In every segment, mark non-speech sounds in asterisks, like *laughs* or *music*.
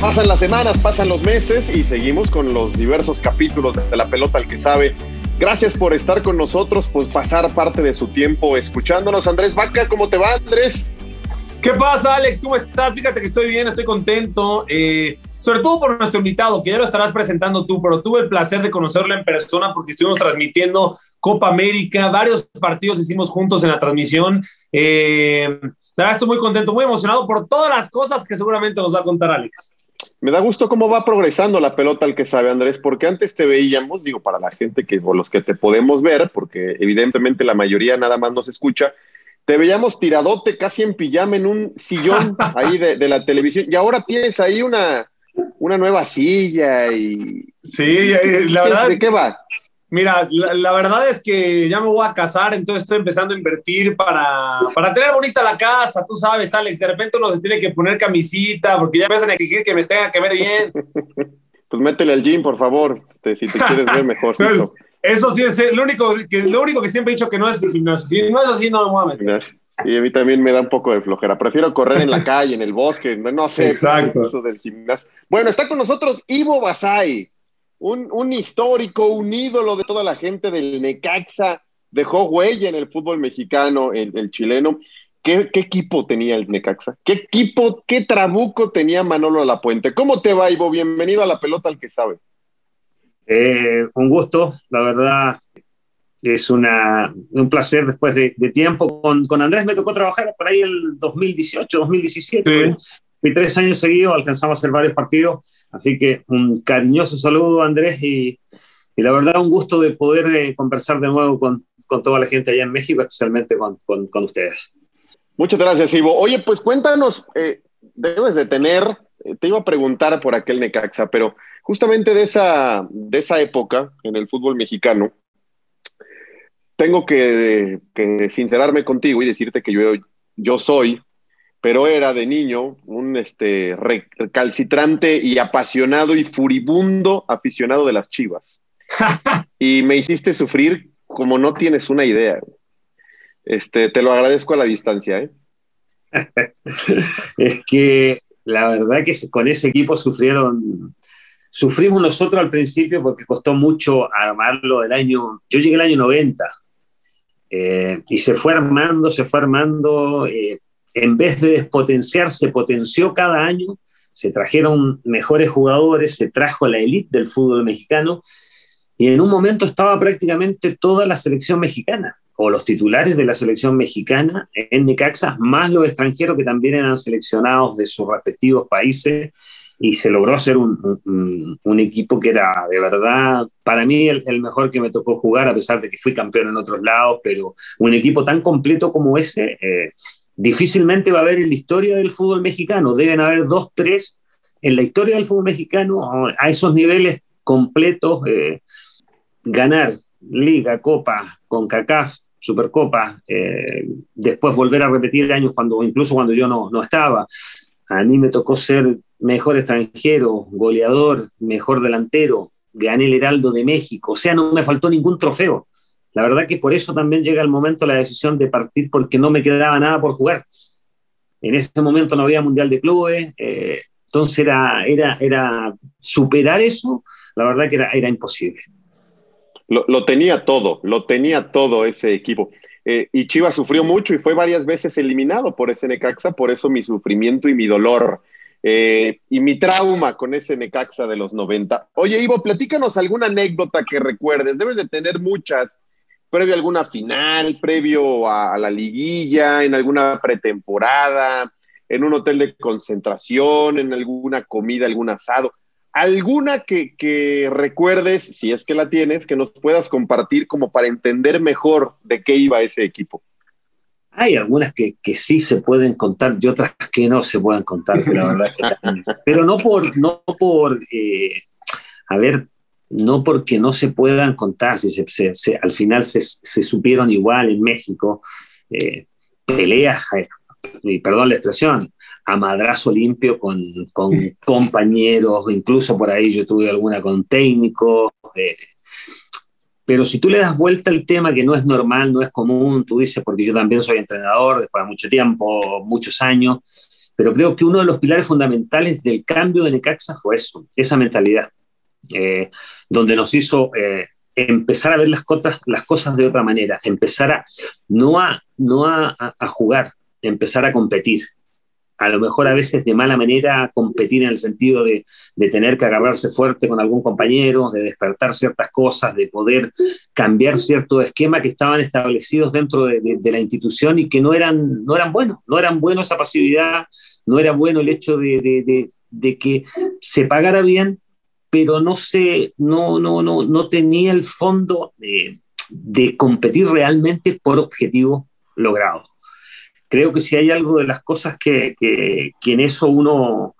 Pasan las semanas, pasan los meses y seguimos con los diversos capítulos de la pelota al que sabe. Gracias por estar con nosotros, por pasar parte de su tiempo escuchándonos. Andrés Vaca, ¿cómo te va, Andrés? ¿Qué pasa, Alex? ¿Cómo estás? Fíjate que estoy bien, estoy contento. Eh, sobre todo por nuestro invitado, que ya lo estarás presentando tú, pero tuve el placer de conocerlo en persona porque estuvimos transmitiendo Copa América, varios partidos hicimos juntos en la transmisión. Eh, estoy muy contento, muy emocionado por todas las cosas que seguramente nos va a contar Alex. Me da gusto cómo va progresando la pelota al que sabe Andrés, porque antes te veíamos, digo, para la gente que, o los que te podemos ver, porque evidentemente la mayoría nada más nos escucha, te veíamos tiradote casi en pijama en un sillón *laughs* ahí de, la televisión, y ahora tienes ahí una, una nueva silla y... Sí, la verdad... ¿De qué va? Mira, la, verdad es que ya me voy a casar, entonces estoy empezando a invertir para, para tener bonita la casa, tú sabes, Alex, de repente uno se tiene que poner camisita porque ya empiezan a exigir que me tenga que ver bien. *laughs* Pues métele al gym, por favor, si te quieres ver mejor. *laughs* Eso sí es lo único, que, lo único que siempre he dicho que no es el gimnasio. no es así, no me voy a meter. Y a mí también me da un poco de flojera. Prefiero correr en la calle, en el bosque, no sé, Exacto. eso del gimnasio. Bueno, está con nosotros Ivo Basay un, histórico, un ídolo de toda la gente del Necaxa, dejó huella en el fútbol mexicano, el, chileno. ¿Qué, equipo tenía el Necaxa? ¿Qué equipo, qué trabuco tenía Manolo Lapuente? ¿Cómo te va, Ivo? Bienvenido a la pelota al que sabe. Eh, un gusto, la verdad, es una, un placer después de, tiempo. Con, con, Andrés me tocó trabajar por ahí el 2018, 2017 y tres años seguidos alcanzamos a hacer varios partidos, así que un cariñoso saludo Andrés y, la verdad un gusto de poder eh, conversar de nuevo con, con, toda la gente allá en México, especialmente con, con, ustedes. Muchas gracias, Ivo. Oye, pues cuéntanos, eh, debes de tener, eh, te iba a preguntar por aquel Necaxa, pero justamente de esa, de esa época en el fútbol mexicano, tengo que, que sincerarme contigo y decirte que yo, yo soy pero era de niño un este, recalcitrante y apasionado y furibundo aficionado de las chivas. *laughs* y me hiciste sufrir como no tienes una idea. Este, te lo agradezco a la distancia. ¿eh? *laughs* es que la verdad que con ese equipo sufrieron, sufrimos nosotros al principio porque costó mucho armarlo del año, yo llegué el año 90 eh, y se fue armando, se fue armando. Eh, en vez de despotenciar, se potenció cada año, se trajeron mejores jugadores, se trajo la élite del fútbol mexicano y en un momento estaba prácticamente toda la selección mexicana o los titulares de la selección mexicana en Necaxa, más los extranjeros que también eran seleccionados de sus respectivos países y se logró hacer un, un, equipo que era de verdad, para mí, el, mejor que me tocó jugar, a pesar de que fui campeón en otros lados, pero un equipo tan completo como ese, eh, difícilmente va a haber en la historia del fútbol mexicano. Deben haber dos, tres en la historia del fútbol mexicano a esos niveles completos. Eh, ganar Liga, Copa, con CACAF, Supercopa, eh, después volver a repetir años cuando, incluso cuando yo no, no estaba. A mí me tocó ser mejor extranjero, goleador, mejor delantero, gané el Heraldo de México, o sea, no me faltó ningún trofeo. La verdad que por eso también llega el momento la decisión de partir porque no me quedaba nada por jugar. En ese momento no había Mundial de Clubes, eh, entonces era, era, era superar eso, la verdad que era, era imposible. Lo, tenía todo, lo tenía todo ese equipo. Eh, y Chivas sufrió mucho y fue varias veces eliminado por ese Necaxa, por eso mi sufrimiento y mi dolor. Eh, y mi trauma con ese Necaxa de los 90. Oye, Ivo, platícanos alguna anécdota que recuerdes. Debes de tener muchas previo a alguna final, previo a, la liguilla, en alguna pretemporada, en un hotel de concentración, en alguna comida, algún asado. ¿Alguna que, recuerdes, si es que la tienes, que nos puedas compartir como para entender mejor de qué iba ese equipo? Hay algunas que, que, sí se pueden contar y otras que no se pueden contar, pero, verdad *laughs* pero no por, no por eh, a ver, no porque no se puedan contar, si se, al final se, supieron igual en México, eh, peleas, eh, y perdón la expresión, a madrazo limpio con, con *laughs* compañeros, incluso por ahí yo tuve alguna con técnicos. Eh, pero si tú le das vuelta al tema que no es normal, no es común, tú dices, porque yo también soy entrenador después de mucho tiempo, muchos años, pero creo que uno de los pilares fundamentales del cambio de Necaxa fue eso, esa mentalidad, eh, donde nos hizo eh, empezar a ver las cosas, las cosas de otra manera, empezar a no a, no a, jugar, empezar a competir, a lo mejor a veces de mala manera competir en el sentido de, tener que agarrarse fuerte con algún compañero, de despertar ciertas cosas, de poder cambiar ciertos esquemas que estaban establecidos dentro de, la institución y que no eran, no eran buenos, no eran buenos esa pasividad, no era bueno el hecho de, que se pagara bien, pero no, se, no, no, no, no tenía el fondo de competir realmente por objetivos logrados creo que si hay algo de las cosas que, que, en eso uno,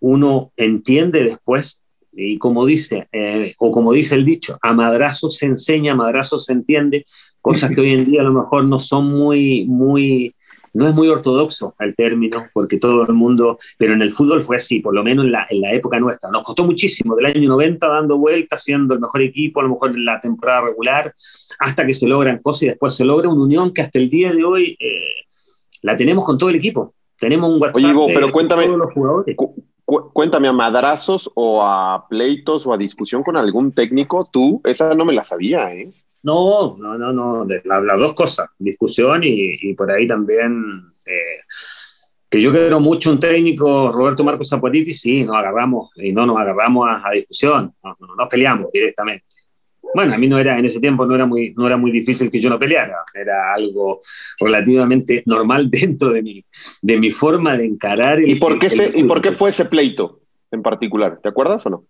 uno entiende después, y como dice, eh, o como dice el dicho, a madrazos se enseña, a madrazos se entiende, cosas que hoy en día a lo mejor no son muy, muy, no es muy ortodoxo el término, porque todo el mundo, pero en el fútbol fue así, por lo menos en la, en la época nuestra. Nos costó muchísimo, del año 90 dando vueltas, siendo el mejor equipo, a lo mejor en la temporada regular, hasta que se logran cosas y después se logra una unión que hasta el día de hoy eh, la tenemos con todo el equipo. Tenemos un WhatsApp Oye, pero cuéntame, todos los jugadores. cuéntame a madrazos o a pleitos o a discusión con algún técnico, tú, esa no me la sabía, ¿eh? No, no, no, no, las dos cosas, discusión y, por ahí también, eh, que yo quiero mucho un técnico, Roberto Marcos Zapotitis, sí, nos agarramos y no nos agarramos a, discusión, no, nos peleamos directamente. Bueno, a mí no era, en ese tiempo no era, muy, no era muy difícil que yo no peleara, era algo relativamente normal *laughs* dentro de mi, de mi forma de encarar. ¿Y, por qué ¿Y por qué fue ese pleito en particular? ¿Te acuerdas o no?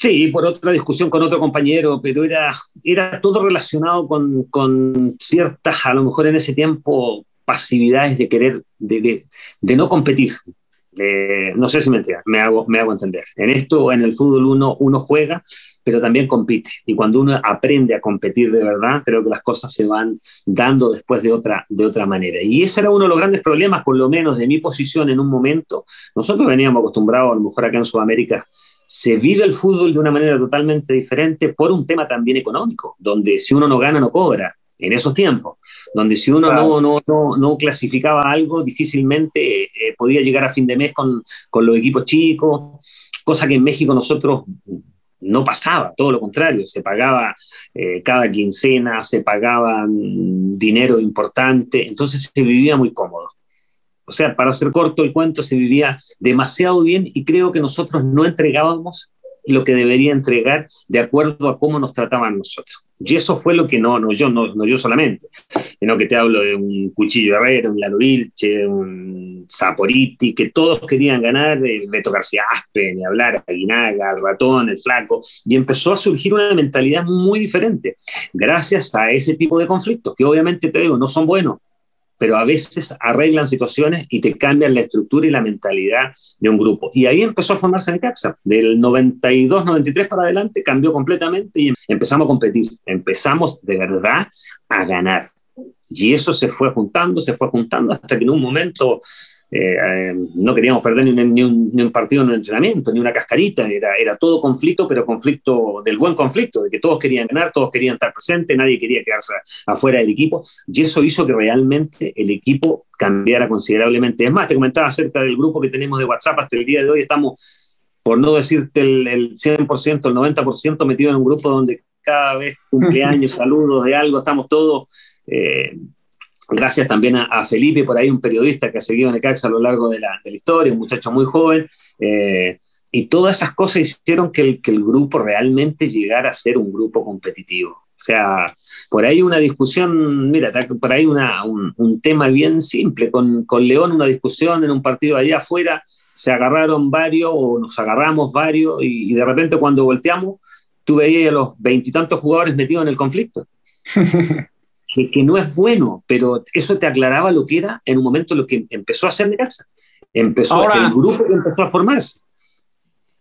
Sí, por otra discusión con otro compañero, pero era, era todo relacionado con, con ciertas, a lo mejor en ese tiempo, pasividades de querer, de, de, de no competir. no sé si me, me, hago, me hago entender. En esto, en el fútbol, uno, uno juega, pero también compite. Y cuando uno aprende a competir de verdad, creo que las cosas se van dando después de otra, de otra manera. Y ese era uno de los grandes problemas, por lo menos de mi posición en un momento. Nosotros veníamos acostumbrados, a lo mejor acá en Sudamérica, se vive el fútbol de una manera totalmente diferente por un tema también económico, donde si uno no gana, no cobra en esos tiempos, donde si uno no, no, no, no, clasificaba algo, difícilmente eh, podía llegar a fin de mes con, con, los equipos chicos, cosa que en México nosotros no pasaba, todo lo contrario, se pagaba eh, cada quincena, se pagaba dinero importante, entonces se vivía muy cómodo. O sea, para hacer corto el cuento, se vivía demasiado bien y creo que nosotros no entregábamos lo que debería entregar de acuerdo a cómo nos trataban nosotros. Y eso fue lo que no, no yo, no, no yo solamente, sino que te hablo de un Cuchillo Herrera, un Lalo Vilche, un Saporiti, que todos querían ganar, el Beto García Aspe, ni hablar, Aguinaga, el Ratón, el Flaco, y empezó a surgir una mentalidad muy diferente, gracias a ese tipo de conflictos, que obviamente te digo, no son buenos, pero a veces arreglan situaciones y te cambian la estructura y la mentalidad de un grupo. Y ahí empezó a formarse Necaxa. Del 92, 93 para adelante cambió completamente y empezamos a competir. Empezamos de verdad a ganar. Y eso se fue juntando, se fue juntando hasta que en un momento eh, eh, no queríamos perder ni un, partido en un entrenamiento, ni una cascarita, era, era todo conflicto, pero conflicto del buen conflicto, de que todos querían ganar, todos querían estar presentes, nadie quería quedarse afuera del equipo, y eso hizo que realmente el equipo cambiara considerablemente. Es más, te comentaba acerca del grupo que tenemos de WhatsApp. Hasta el día de hoy, estamos, por no decirte el, el 100%, el 90% metidos en un grupo donde cada vez cumpleaños, *laughs* saludos de algo, estamos todos... Eh, Gracias también a, Felipe, por ahí un periodista que ha seguido Necaxa a lo largo de la, historia, un muchacho muy joven. Eh, y todas esas cosas hicieron que el, que el, grupo realmente llegara a ser un grupo competitivo. O sea, por ahí una discusión, mira, por ahí una, un, tema bien simple, con, con, León una discusión en un partido allá afuera, se agarraron varios o nos agarramos varios y, y de repente cuando volteamos, tú veías a los veintitantos jugadores metidos en el conflicto. *laughs* que, no es bueno, pero eso te aclaraba lo que era en un momento lo que empezó a hacer Necaxa. Empezó Ahora, el grupo que empezó a formarse.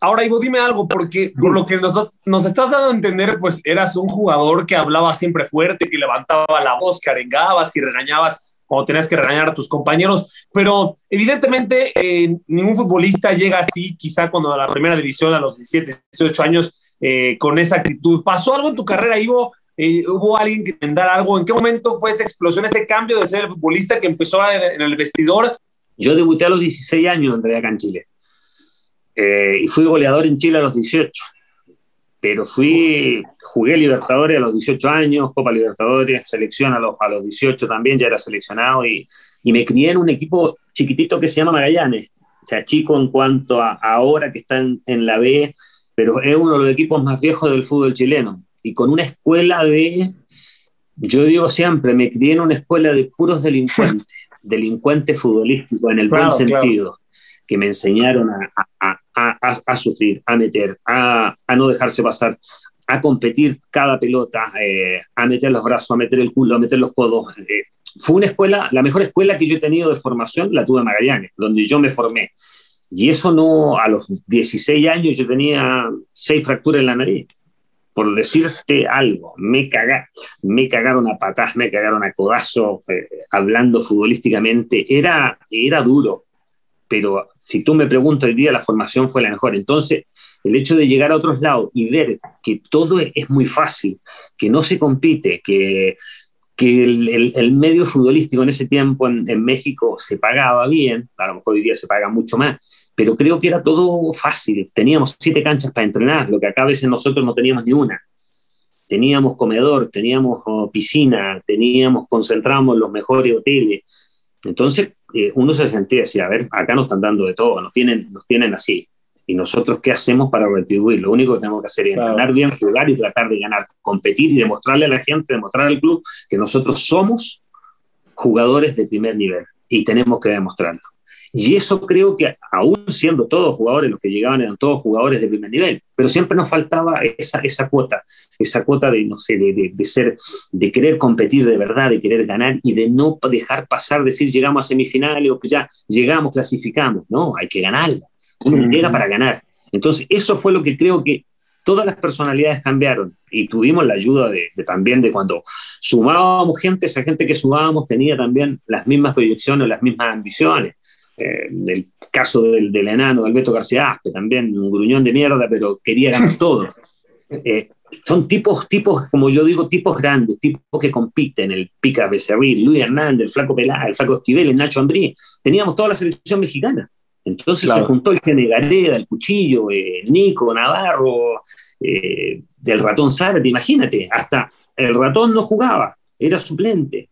Ahora, Ivo, dime algo, porque por lo que nos, nos, estás dando a entender, pues eras un jugador que hablaba siempre fuerte, que levantaba la voz, que arengabas, que regañabas cuando tenías que regañar a tus compañeros, pero evidentemente eh, ningún futbolista llega así, quizá cuando a la primera división a los 17, 18 años, eh, con esa actitud. ¿Pasó algo en tu carrera, Ivo? Eh, ¿Hubo alguien que dar algo? ¿En qué momento fue esa explosión, ese cambio de ser el futbolista que empezó en el vestidor? Yo debuté a los 16 años en realidad acá en Chile. y fui goleador en Chile a los 18 pero fui, jugué Libertadores a los 18 años, Copa Libertadores, selección a los, a los 18 también, ya era seleccionado y, y me crié en un equipo chiquitito que se llama Magallanes, o sea, chico en cuanto a ahora que está en, en, la B, pero es uno de los equipos más viejos del fútbol chileno y con una escuela de, yo digo siempre, me crié en una escuela de puros delincuentes, *laughs* delincuentes futbolísticos en el buen sentido que me enseñaron a, sufrir, a meter, a, no dejarse pasar, a competir cada pelota, eh, a meter los brazos, a meter el culo, a meter los codos. Eh, fue una escuela, la mejor escuela que yo he tenido de formación la tuve en Magallanes, donde yo me formé. Y eso no, a los 16 años yo tenía seis fracturas en la nariz. Por decirte algo, me, cagaron a patas, me cagaron a codazos, eh, hablando futbolísticamente. Era, era duro, pero si tú me preguntas hoy día, la formación fue la mejor. Entonces, el hecho de llegar a otros lados y ver que todo es, muy fácil, que no se compite, que, que el, el, medio futbolístico en ese tiempo en, en, México se pagaba bien, a lo mejor hoy día se paga mucho más, pero creo que era todo fácil. Teníamos siete canchas para entrenar, lo que acá a veces nosotros no teníamos ni una. Teníamos comedor, teníamos oh, piscina, teníamos, concentramos los mejores hoteles. Entonces, eh, uno se sentía así, a ver, acá nos están dando de todo, nos tienen, nos tienen así. ¿Y nosotros qué hacemos para retribuir? Lo único que tenemos que hacer es entrenar bien, jugar y tratar de ganar, competir y demostrarle a la gente, demostrar al club que nosotros somos jugadores de primer nivel y tenemos que demostrarlo. Y eso creo que aún siendo todos jugadores, los que llegaban eran todos jugadores de primer nivel, pero siempre nos faltaba esa, esa cuota, esa cuota de, no sé, de, de, ser, de querer competir de verdad, de querer ganar y de no dejar pasar, decir llegamos a semifinales o que ya llegamos, clasificamos. No, hay que ganarla. Uno llega para ganar. Entonces, eso fue lo que creo que todas las personalidades cambiaron y tuvimos la ayuda de, también de cuando sumábamos gente, esa gente que sumábamos tenía también las mismas proyecciones, las mismas ambiciones el caso del, del, enano Alberto García Aspe, también un gruñón de mierda, pero quería ganar *laughs* todo. Eh, son tipos, tipos, como yo digo, tipos grandes, tipos que compiten, el Pica Becerril, Luis Hernández, el Flaco Pelá, el Flaco Esquivel, el Nacho Ambrí, teníamos toda la selección mexicana. Entonces se juntó el Gene Gareda, el Cuchillo, eh, Nico, Navarro, eh, del ratón Zárate, imagínate, hasta el ratón no jugaba, era suplente.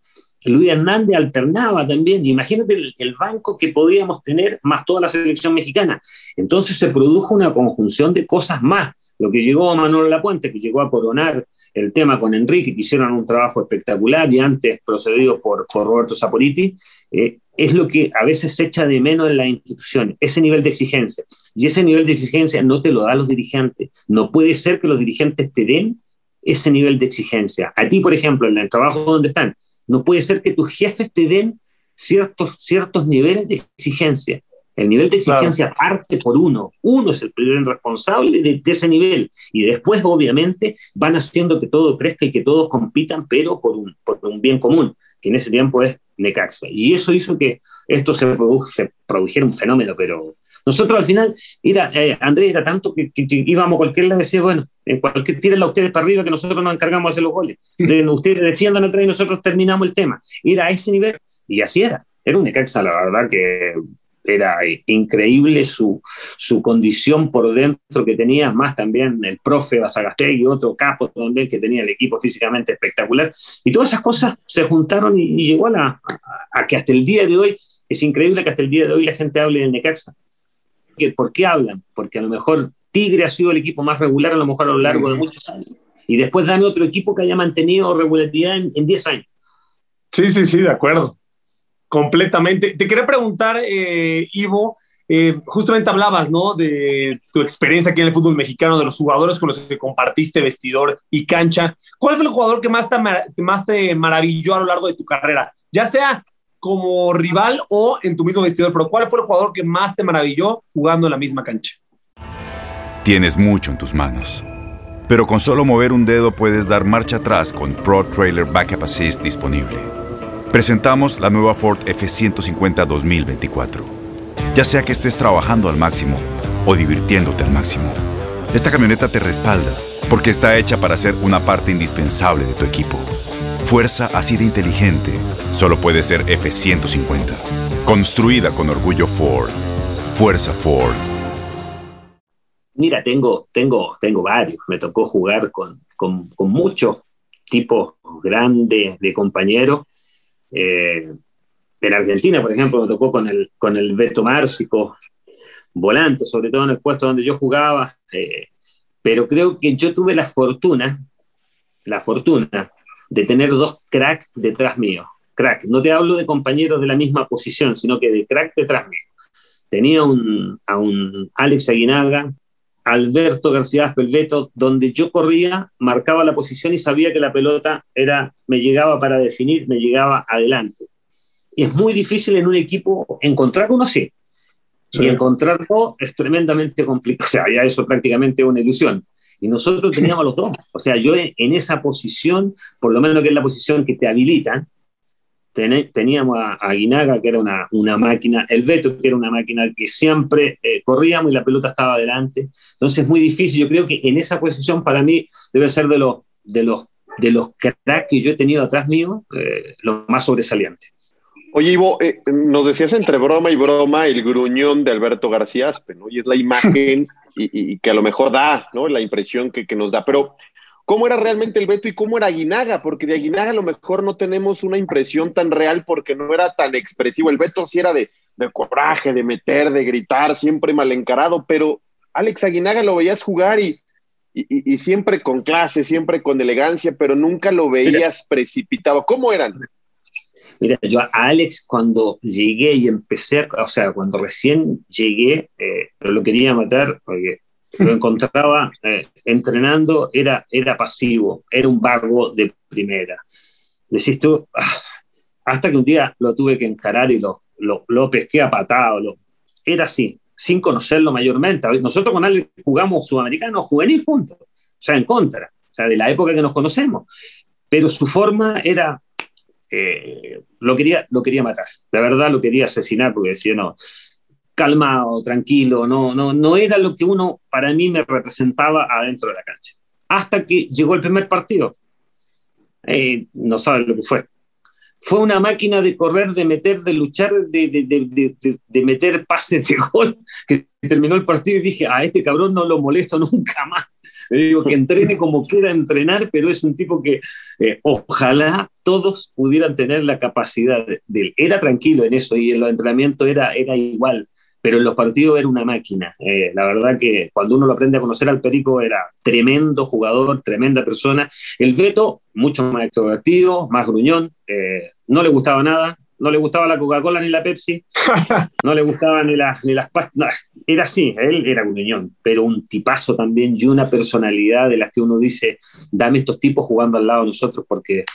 Luis Hernández alternaba también. Imagínate el, banco que podíamos tener más toda la selección mexicana. Entonces se produjo una conjunción de cosas más. Lo que llegó a Manuel Lapuente, que llegó a coronar el tema con Enrique, que hicieron un trabajo espectacular y antes procedido por, Roberto Saporiti, eh, es lo que a veces se echa de menos en la institución, ese nivel de exigencia. Y ese nivel de exigencia no te lo dan los dirigentes. No puede ser que los dirigentes te den ese nivel de exigencia. A ti, por ejemplo, en el trabajo donde están, no puede ser que tus jefes te den ciertos, ciertos niveles de exigencia. El nivel de exigencia parte por uno. Uno es el primer responsable de, ese nivel. Y después, obviamente, van haciendo que todo crezca y que todos compitan, pero por un, por un bien común, que en ese tiempo es Necaxa. Y eso hizo que esto se, se produjera un fenómeno, pero nosotros al final, era, eh, Andrés, era tanto que, íbamos a cualquier lado y decía, bueno, en cualquier tírenla ustedes para arriba que nosotros nos encargamos de hacer los goles. De, ustedes defiendan atrás y nosotros terminamos el tema. Era a ese nivel y así era. Era un Necaxa, la verdad que era increíble su, su condición por dentro que tenía, más también el profe y otro capo también que tenía el equipo físicamente espectacular. Y todas esas cosas se juntaron y, llegó a, la, a, que hasta el día de hoy, es increíble que hasta el día de hoy la gente hable de Necaxa. ¿Por qué hablan? Porque a lo mejor Tigre ha sido el equipo más regular a lo mejor a lo largo de muchos años. Y después dame otro equipo que haya mantenido regularidad en 10 años. Sí, sí, sí, de acuerdo. Completamente. Te quería preguntar, eh, Ivo, Eh, justamente hablabas, ¿no? De tu experiencia aquí en el fútbol mexicano, de los jugadores con los que compartiste vestidor y cancha. ¿Cuál fue el jugador que más te, más te maravilló a lo largo de tu carrera? Ya sea como rival o en tu mismo vestidor, pero ¿cuál fue el jugador que más te maravilló jugando en la misma cancha? Tienes mucho en tus manos, pero con solo mover un dedo puedes dar marcha atrás con Pro Trailer Backup Assist disponible. Presentamos la nueva Ford F150 2024 ya sea que estés trabajando al máximo o divirtiéndote al máximo. Esta camioneta te respalda porque está hecha para ser una parte indispensable de tu equipo. Fuerza así de inteligente solo puede ser F-150. Construida con orgullo Ford. Fuerza Ford. Mira, tengo, tengo, tengo varios. Me tocó jugar con, con, muchos tipos grandes de compañeros. Eh, en Argentina, por ejemplo, me tocó con el, con el Beto Márcico, volante, sobre todo en el puesto donde yo jugaba, eh, pero creo que yo tuve la fortuna, la fortuna de tener dos cracks detrás mío. Crack, no te hablo de compañeros de la misma posición, sino que de crack detrás mío. Tenía un, a un Alex Aguinaga, Alberto García Pelveto, donde yo corría, marcaba la posición y sabía que la pelota era, me llegaba para definir, me llegaba adelante es muy difícil en un equipo encontrar uno así. Y encontrarlo es tremendamente complicado. *laughs* O sea, ya eso prácticamente es una ilusión. Y nosotros teníamos los dos. O sea, yo en, esa posición, por lo menos que es la posición que te habilitan, teníamos a, Aguinaga, que era una, una, máquina, el Beto, que era una máquina que siempre eh, corríamos y la pelota estaba adelante. Entonces es muy difícil. Yo creo que en esa posición para mí debe ser de los, de los, de los cracks que yo he tenido atrás mío, eh, lo más sobresaliente. Oye, Ivo, eh, nos decías entre broma y broma el gruñón de Alberto García Aspe, ¿no? Y es la imagen y, que a lo mejor da, ¿no? La impresión que, nos da. Pero, ¿cómo era realmente el Beto y cómo era Aguinaga? Porque de Aguinaga a lo mejor no tenemos una impresión tan real porque no era tan expresivo. El Beto sí era de, de coraje, de meter, de gritar, siempre mal encarado, pero Alex Aguinaga lo veías jugar y, y, siempre con clase, siempre con elegancia, pero nunca lo veías precipitado. ¿Cómo eran? Mira, yo a Alex cuando llegué y empecé, o sea, cuando recién llegué, eh, lo quería matar porque lo *laughs* encontraba eh, entrenando, era, era pasivo, era un vago de primera. Decís tú, ah, hasta que un día lo tuve que encarar y lo, lo, lo pesqué a patado, lo, era así, sin conocerlo mayormente. Nosotros con Alex jugamos sudamericano juvenil juntos, o sea, en contra, o sea, de la época que nos conocemos. Pero su forma era eh, lo, quería, lo quería matar. La verdad lo quería asesinar porque decía, no, calmado, tranquilo, no, no, no era lo que uno para mí me representaba adentro de la cancha. Hasta que llegó el primer partido. Eh, no sabe lo que fue. Fue una máquina de correr, de meter, de luchar, de, de, de, de meter pases de gol, que terminó el partido y dije, a este cabrón no lo molesto *laughs* nunca más. Le digo que entrene como quiera entrenar, pero es un tipo que eh, ojalá todos pudieran tener la capacidad de, él. Era tranquilo en eso y en los entrenamientos era, era igual, pero en los partidos era una máquina. Eh, la verdad que cuando uno lo aprende a conocer al Perico era tremendo jugador, tremenda persona. El Beto, mucho más extrovertido, más gruñón, eh, no le gustaba nada, no le gustaba la Coca-Cola ni la Pepsi, *laughs* no le gustaba ni, ni las pastas. era así, él era un niñón, pero un tipazo también y una personalidad de las que uno dice, dame estos tipos jugando al lado de nosotros porque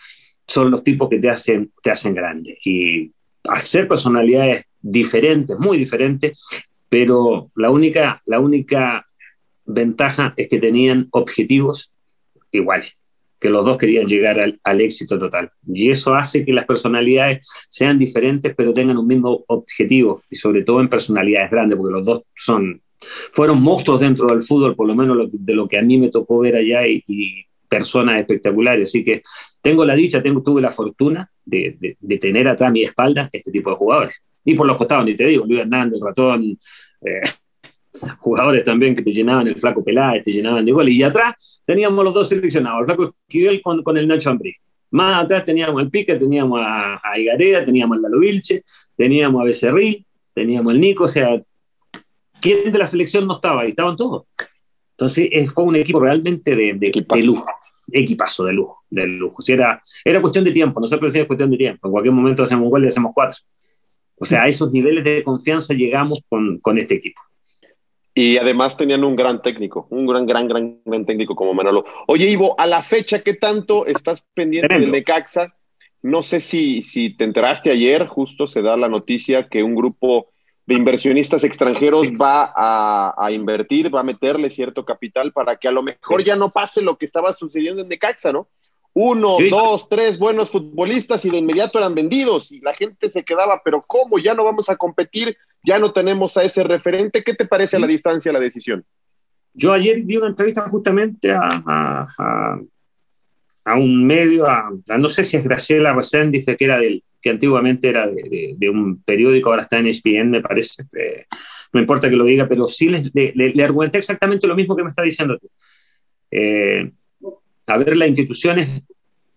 son los tipos que te hacen, te hacen grande. Y hacer personalidades diferentes, muy diferentes, pero la única, la única ventaja es que tenían objetivos iguales que los dos querían llegar al, éxito total. Y eso hace que las personalidades sean diferentes, pero tengan un mismo objetivo, y sobre todo en personalidades grandes, porque los dos son, fueron monstruos dentro del fútbol, por lo menos de lo que a mí me tocó ver allá, y, personas espectaculares. Así que tengo la dicha, tengo, tuve la fortuna de, de, tener atrás mi espalda este tipo de jugadores. Y por los costados, ni te digo, Luis Hernández, Ratón, eh, jugadores también que te llenaban el flaco Peláez, te llenaban de goles. Y atrás teníamos los dos seleccionados, el flaco Esquivel con, con el Nacho Ambrí. Más atrás teníamos al Pique, teníamos a, a Igareda, teníamos al Lalo Vilche, teníamos a Becerril, teníamos al Nico, o sea, ¿quién de la selección no estaba ahí? Estaban todos. Entonces eh, fue un equipo realmente de, de, lujo, equipazo de lujo, de lujo. Si era, era cuestión de tiempo, nosotros decíamos cuestión de tiempo. En cualquier momento hacemos un gol y hacemos cuatro. O sea, a esos niveles de confianza llegamos con, con este equipo. Y además tenían un gran técnico, un gran, gran, gran, gran técnico como Manolo. Oye, Ivo, a la fecha, ¿qué tanto estás pendiente del Necaxa? No sé si, si te enteraste ayer, justo se da la noticia que un grupo de inversionistas extranjeros va a, invertir, va a meterle cierto capital para que a lo mejor ya no pase lo que estaba sucediendo en Necaxa, ¿no? Uno, dos, tres buenos futbolistas y de inmediato eran vendidos y la gente se quedaba, pero ¿cómo? Ya no vamos a competir, ya no tenemos a ese referente. ¿Qué te parece a la distancia la decisión? Yo ayer di una entrevista justamente a, a, un medio, a, no sé si es Graciela Rosén, dice que era del que antiguamente era de, un periódico, ahora está en ESPN, me parece. Eh, no importa que lo diga, pero sí le, le, argumenté exactamente lo mismo que me está diciendo tú. Eh, a ver, las instituciones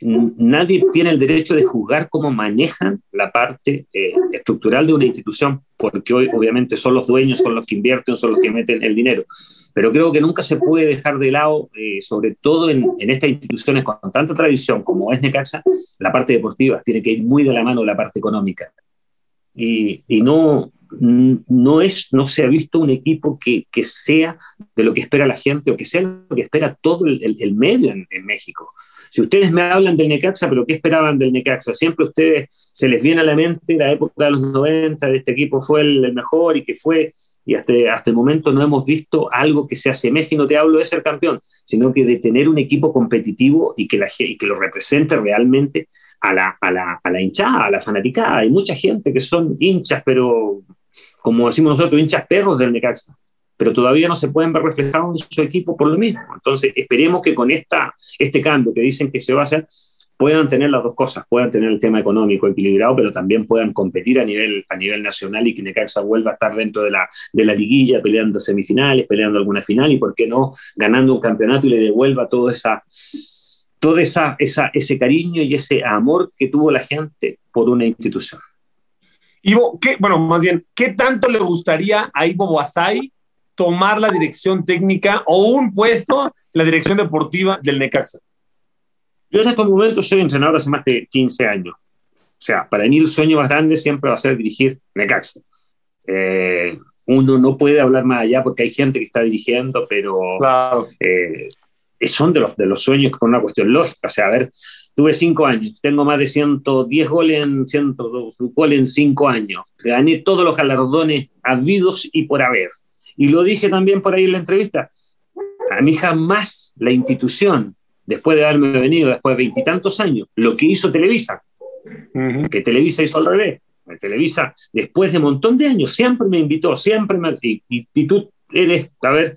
nadie tiene el derecho de juzgar cómo manejan la parte eh, estructural de una institución, porque hoy obviamente son los dueños, son los que invierten, son los que meten el dinero. Pero creo que nunca se puede dejar de lado, eh, sobre todo en, estas instituciones con tanta tradición como es Necaxa, la parte deportiva. Tiene que ir muy de la mano la parte económica. Y, no, no, es, no se ha visto un equipo que, sea de lo que espera la gente o que sea lo que espera todo el, medio en México. Si ustedes me hablan del Necaxa, pero ¿qué esperaban del Necaxa? Siempre a ustedes se les viene a la mente la época de los 90, de este equipo fue el, mejor y que fue, y hasta, hasta el momento no hemos visto algo que se asemeje, no te hablo de ser campeón, sino que de tener un equipo competitivo y que, la, y que lo represente realmente a la, a, la, a la hinchada, a la fanaticada. Hay mucha gente que son hinchas, pero como decimos nosotros, hinchas perros del Necaxa pero todavía no se pueden ver reflejados en su equipo por lo mismo. Entonces, esperemos que con esta, este cambio que dicen que se va a hacer, puedan tener las dos cosas, puedan tener el tema económico equilibrado, pero también puedan competir a nivel, a nivel nacional y que Necaxa vuelva a estar dentro de la, de la liguilla, peleando semifinales, peleando alguna final y, ¿por qué no?, ganando un campeonato y le devuelva todo, esa, todo esa, esa, ese cariño y ese amor que tuvo la gente por una institución. Ivo, ¿qué, bueno, más bien, ¿qué tanto le gustaría a Ivo Boazay tomar la dirección técnica o un puesto la dirección deportiva del Necaxa? Yo en estos momentos soy entrenador hace más de 15 años. O sea, para mí el sueño más grande siempre va a ser dirigir Necaxa. Eh, uno no puede hablar más allá porque hay gente que está dirigiendo, pero eh, son de los, de los sueños con una cuestión lógica. O sea, a ver, tuve cinco años, tengo más de 110 goles en, 102 goles en cinco años, gané todos los galardones habidos y por haber. Y lo dije también por ahí en la entrevista. A mí jamás la institución, después de haberme venido después de veintitantos años, lo que hizo Televisa, que Televisa hizo al revés. Televisa, después de un montón de años, siempre me invitó, siempre me. Y, y, tú eres, a ver,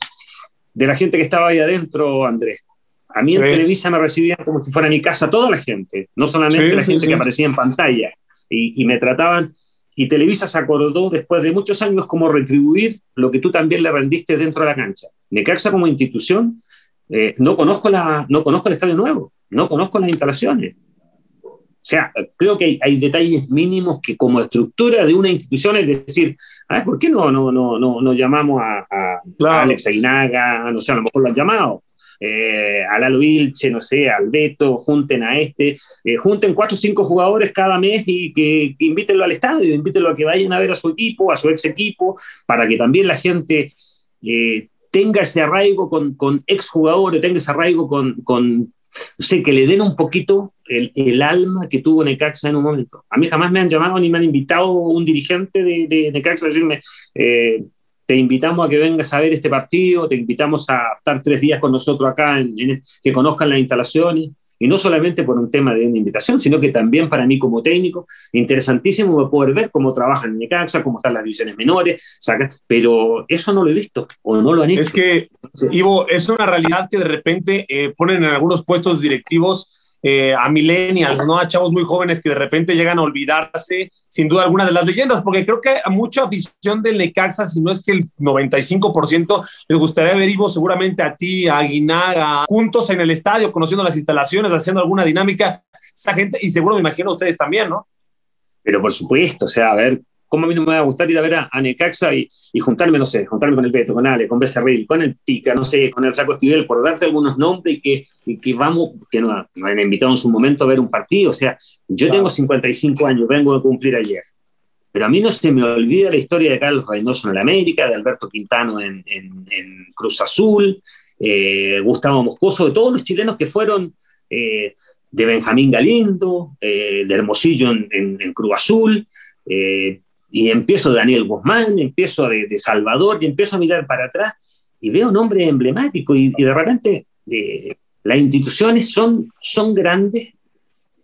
de la gente que estaba ahí adentro, Andrés. A mí en Televisa me recibían como si fuera mi casa toda la gente, no solamente la gente que aparecía en pantalla. Y, y, me trataban y Televisa se acordó después de muchos años cómo retribuir lo que tú también le rendiste dentro de la cancha. Necaxa como institución, eh, no, conozco la, no conozco el estadio nuevo, no conozco las instalaciones. O sea, creo que hay, detalles mínimos que como estructura de una institución, es decir, ¿por qué no, no, no, no, no llamamos a, a Alex Aguinaga? No sé, a lo mejor lo han llamado eh, a Lalo no sé, al Beto, junten a este, eh, junten cuatro o cinco jugadores cada mes y que, invítenlo al estadio, invítenlo a que vayan a ver a su equipo, a su ex equipo, para que también la gente eh, tenga ese arraigo con, con exjugadores, tenga ese arraigo con, no sé, que le den un poquito el, el, alma que tuvo Necaxa en un momento. A mí jamás me han llamado ni me han invitado un dirigente de, de Necaxa a decirme, eh, te invitamos a que vengas a ver este partido, te invitamos a estar tres días con nosotros acá, en, que conozcan las instalaciones, y no solamente por un tema de una invitación, sino que también para mí como técnico, interesantísimo poder ver cómo trabajan en Necaxa, cómo están las divisiones menores, saca, pero eso no lo he visto o no lo han hecho. Es que, Ivo, es una realidad que de repente eh, ponen en algunos puestos directivos eh, a millennials, ¿no? A chavos muy jóvenes que de repente llegan a olvidarse, sin duda alguna, de las leyendas, porque creo que a mucha afición del Necaxa, si no es que el 95% les gustaría ver Ivo seguramente a ti, a Aguinaga, juntos en el estadio, conociendo las instalaciones, haciendo alguna dinámica, esa gente, y seguro me imagino ustedes también, ¿no? Pero por supuesto, o sea, a ver, ¿Cómo a mí no me va a gustar ir a ver a, Necaxa y, juntarme, no sé, juntarme con el Beto, con Ale, con Becerril, con el Pica, no sé, con el Flaco Esquivel, por darte algunos nombres y que, y que vamos, que nos, han invitado en su momento a ver un partido? O sea, yo tengo 55 años, vengo a cumplir ayer. pero a mí no se me olvida la historia de Carlos Reynoso en el América, de Alberto Quintano en, Cruz Azul, eh, Gustavo Moscoso, de todos los chilenos que fueron, eh, de Benjamín Galindo, de Hermosillo en, Cruz Azul, y empiezo de Daniel Guzmán, empiezo de, de, Salvador, y empiezo a mirar para atrás, y veo nombres emblemáticos, y, y de repente las instituciones son, son grandes,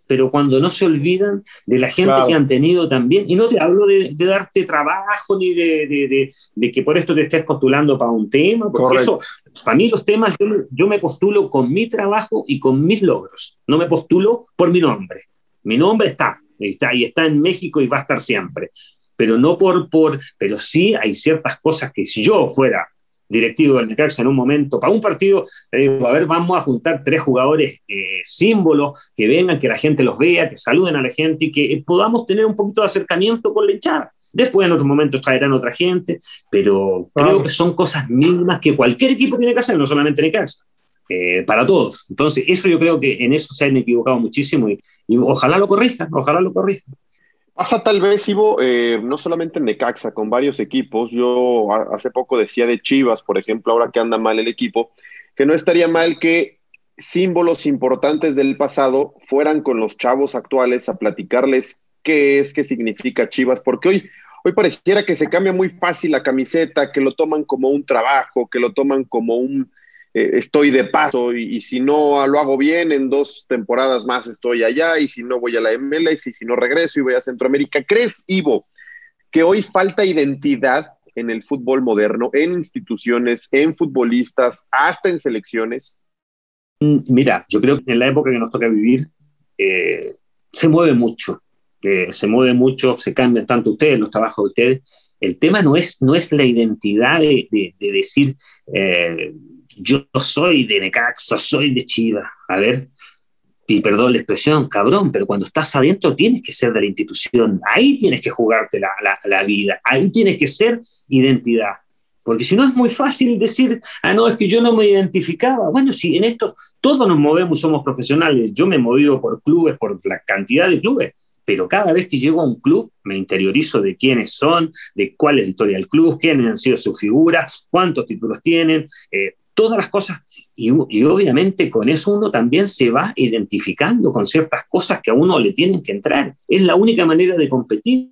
pero cuando no se olvidan de la gente que han tenido también, y no te hablo de, darte trabajo ni de, de, que por esto te estés postulando para un tema, porque eso, para mí los temas, yo, me postulo con mi trabajo y con mis logros, no me postulo por mi nombre. Mi nombre está, está y está en México y va a estar siempre, pero no por, por, pero sí hay ciertas cosas que si yo fuera directivo del Necaxa en un momento, para un partido, le digo, a ver, vamos a juntar tres jugadores eh, símbolos, que vengan, que la gente los vea, que saluden a la gente y que podamos tener un poquito de acercamiento con la hinchada. Después en otros momentos traerán otra gente, pero creo que son cosas mínimas que cualquier equipo tiene que hacer, no solamente Necaxa. Eh, para todos. Entonces, eso yo creo que en eso se han equivocado muchísimo y ojalá lo corrijan, ojalá lo corrijan. Pasa tal vez, Ivo, eh, no solamente en Necaxa, con varios equipos. Yo hace poco decía de Chivas, por ejemplo, ahora que anda mal el equipo, que no estaría mal que símbolos importantes del pasado fueran con los chavos actuales a platicarles qué es, qué significa Chivas, porque hoy, hoy pareciera que se cambia muy fácil la camiseta, que lo toman como un trabajo, que lo toman como un, eh, estoy de paso y, si no lo hago bien, en dos temporadas más estoy allá y si no voy a la MLS y si no regreso y voy a Centroamérica. ¿Crees, Ivo, que hoy falta identidad en el fútbol moderno, en instituciones, en futbolistas, hasta en selecciones? Mm, mira, yo creo que en la época que nos toca vivir eh, se mueve mucho, se mueve mucho, se cambian tanto ustedes, los trabajos de ustedes. El tema no es, no es la identidad de, decir... Eh, yo soy de Necaxa, soy de Chiva. A ver, y perdón la expresión, cabrón, pero cuando estás adentro tienes que ser de la institución, ahí tienes que jugarte la, la, vida, ahí tienes que ser identidad. Porque si no es muy fácil decir, ah, no, es que yo no me identificaba. Bueno, si en esto todos nos movemos, somos profesionales. Yo me he movido por clubes, por la cantidad de clubes, pero cada vez que llego a un club me interiorizo de quiénes son, de cuál es la historia del club, quiénes han sido sus figuras, cuántos títulos tienen. Eh, todas las cosas. Y, obviamente con eso uno también se va identificando con ciertas cosas que a uno le tienen que entrar. Es la única manera de competir.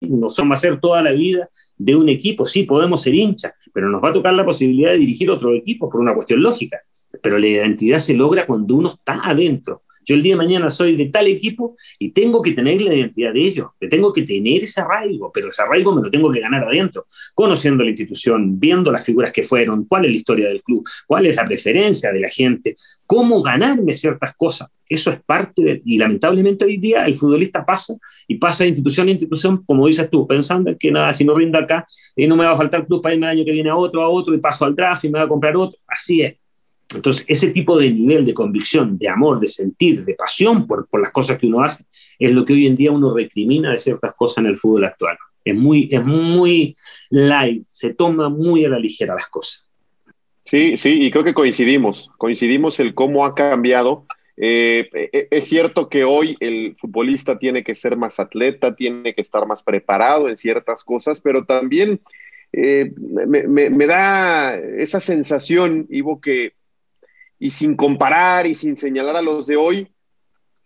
No somos a ser toda la vida de un equipo. Sí, podemos ser hinchas, pero nos va a tocar la posibilidad de dirigir otro equipo por una cuestión lógica. Pero la identidad se logra cuando uno está adentro. Yo el día de mañana soy de tal equipo y tengo que tener la identidad de ellos, tengo que tener ese arraigo, pero ese arraigo me lo tengo que ganar adentro, conociendo la institución, viendo las figuras que fueron, cuál es la historia del club, cuál es la preferencia de la gente, cómo ganarme ciertas cosas. Eso es parte de, y lamentablemente hoy día el futbolista pasa y pasa de institución a institución, como dices tú, pensando que nada, si no rindo acá, eh, no me va a faltar club para irme el año que viene a otro, a otro, y paso al draft y me va a comprar otro. Así es. Entonces, ese tipo de nivel de convicción, de amor, de sentir, de pasión por, las cosas que uno hace, es lo que hoy en día uno recrimina de ciertas cosas en el fútbol actual. Es muy, es muy light, se toma muy a la ligera las cosas. Sí, sí, y creo que coincidimos, coincidimos el cómo ha cambiado. Eh, e, es cierto que hoy el futbolista tiene que ser más atleta, tiene que estar más preparado en ciertas cosas, pero también eh, me, me, da esa sensación, Ivo, que y sin comparar y sin señalar a los de hoy,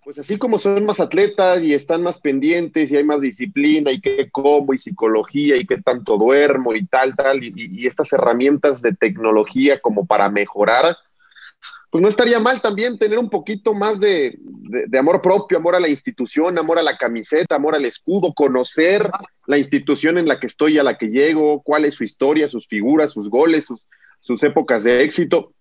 pues así como son más atletas y están más pendientes y hay más disciplina y qué como y psicología y qué tanto duermo y tal, tal, y, estas herramientas de tecnología como para mejorar, pues no estaría mal también tener un poquito más de, de, amor propio, amor a la institución, amor a la camiseta, amor al escudo, conocer la institución en la que estoy, a la que llego, cuál es su historia, sus figuras, sus goles, sus, sus épocas de éxito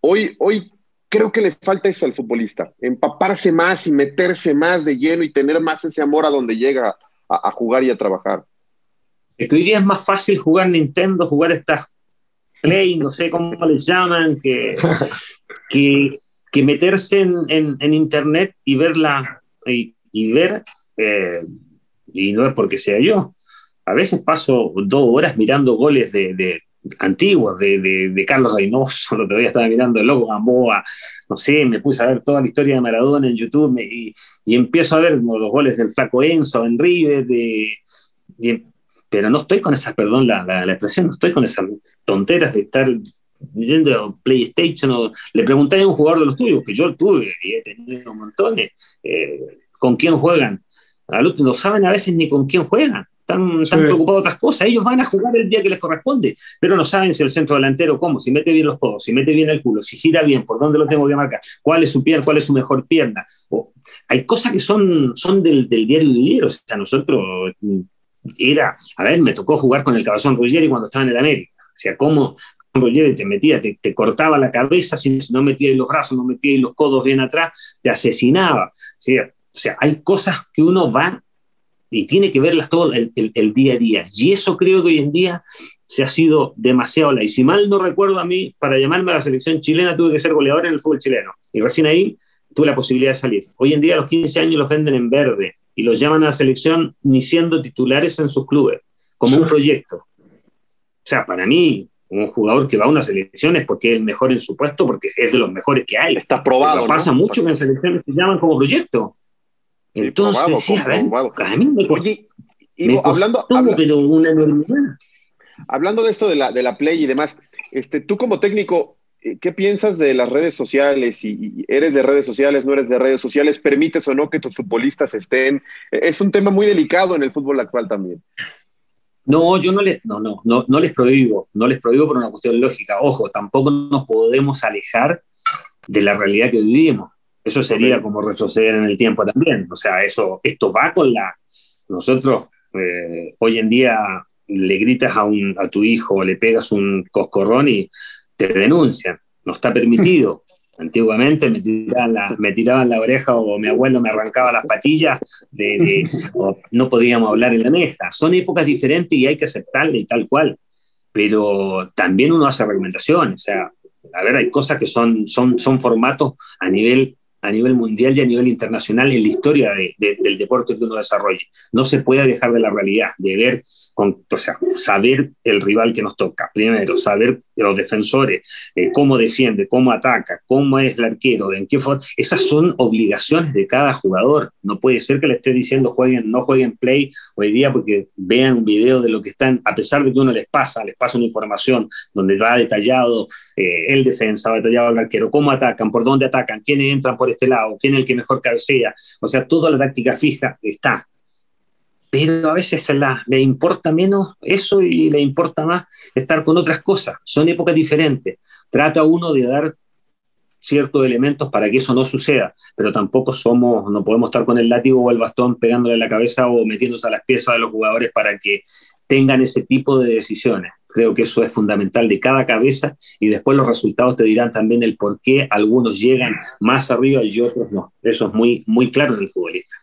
Hoy, hoy creo que le falta eso al futbolista, empaparse más y meterse más de lleno y tener más ese amor a donde llega a, jugar y a trabajar. Es que hoy día es más fácil jugar Nintendo, jugar estas Play, no sé cómo les llaman, *laughs* que, que, meterse en, Internet y verla y, ver, eh, y no es porque sea yo. A veces paso dos horas mirando goles de, antiguos de, de, Carlos Reynoso, *laughs* lo hoy estaba mirando, el logo Gamboa, no sé, me puse a ver toda la historia de Maradona en YouTube y, y, empiezo a ver los goles del Flaco Enzo en River, de, pero no estoy con esas, perdón la, la, expresión, no estoy con esas tonteras de estar yendo PlayStation le pregunté a un jugador de los tuyos, que yo tuve y he tenido montones, eh, con quién juegan. No saben a veces ni con quién juegan. Están, están preocupados de otras cosas. Ellos van a jugar el día que les corresponde, pero no saben si el centro delantero, cómo, si mete bien los codos, si mete bien el culo, si gira bien, por dónde lo tengo que marcar, cuál es su pierna, cuál es su mejor pierna. O, hay cosas que son, son del, del diario vivir. O sea, nosotros mm, era, a ver, me tocó jugar con el Cabezón Ruggeri cuando estaba en el América. O sea, cómo Ruggeri te metía, te, te cortaba la cabeza, si no metía los brazos, no metía los codos bien atrás, te asesinaba. O sea, o sea, hay cosas que uno va y tiene que verlas todo el, día a día. Y eso creo que hoy en día se ha sido demasiado la. Y si mal no recuerdo a mí, para llamarme a la selección chilena tuve que ser goleador en el fútbol chileno. Y recién ahí tuve la posibilidad de salir. Hoy en día a los 15 años los venden en verde y los llaman a la selección ni siendo titulares en sus clubes, como un proyecto. O sea, para mí, un jugador que va a una selección es porque es el mejor en su puesto, porque es de los mejores que hay. Está probado. pasa mucho que en selecciones se llaman como proyecto. Entonces, sí, Oye, hablando, hablando de esto de la, de la Play y demás, este, tú como técnico, eh, ¿qué piensas de las redes sociales? Si eres de redes sociales, no eres de redes sociales, permites o no que tus futbolistas estén. E, es un tema muy delicado en el fútbol actual también. No, yo no les, no, no, no, no les prohíbo, no les prohíbo por una cuestión lógica. Ojo, tampoco nos podemos alejar de la realidad que vivimos. Eso sería como retroceder en el tiempo también. O sea, eso, esto va con la... Nosotros eh, hoy en día le gritas a, un, a tu hijo o le pegas un coscorrón y te denuncian. No está permitido. *laughs* Antiguamente me tiraban, la, me tiraban la oreja o mi abuelo me arrancaba las patillas, de, *laughs* o no podíamos hablar en la mesa. Son épocas diferentes y hay que aceptarle y tal cual. Pero también uno hace recomendaciones. O sea, a ver, hay cosas que son, son, son formatos a nivel a nivel mundial y a nivel internacional en la historia del deporte que uno desarrolle. No se puede dejar de la realidad, de ver o sea, saber el rival que nos toca, primero, saber los defensores, eh, cómo defiende, cómo ataca, cómo es el arquero, en qué forma. Esas son obligaciones de cada jugador. No puede ser que le esté diciendo jueguen, no jueguen play hoy día porque vean un video de lo que están, a pesar de que uno les pasa, les pasa una información donde va detallado eh, el defensa, va detallado el arquero, cómo atacan, por dónde atacan, quiénes entran por este lado, quién es el que mejor cabecea. O sea, toda la táctica fija está a veces la, le importa menos eso y le importa más estar con otras cosas. Son épocas diferentes. Trata uno de dar ciertos elementos para que eso no suceda, pero tampoco somos, no podemos estar con el látigo o el bastón pegándole en la cabeza o metiéndose a las piezas de los jugadores para que tengan ese tipo de decisiones. Creo que eso es fundamental de cada cabeza y después los resultados te dirán también el por qué algunos llegan más arriba y otros no. Eso es muy, muy claro en el futbolista.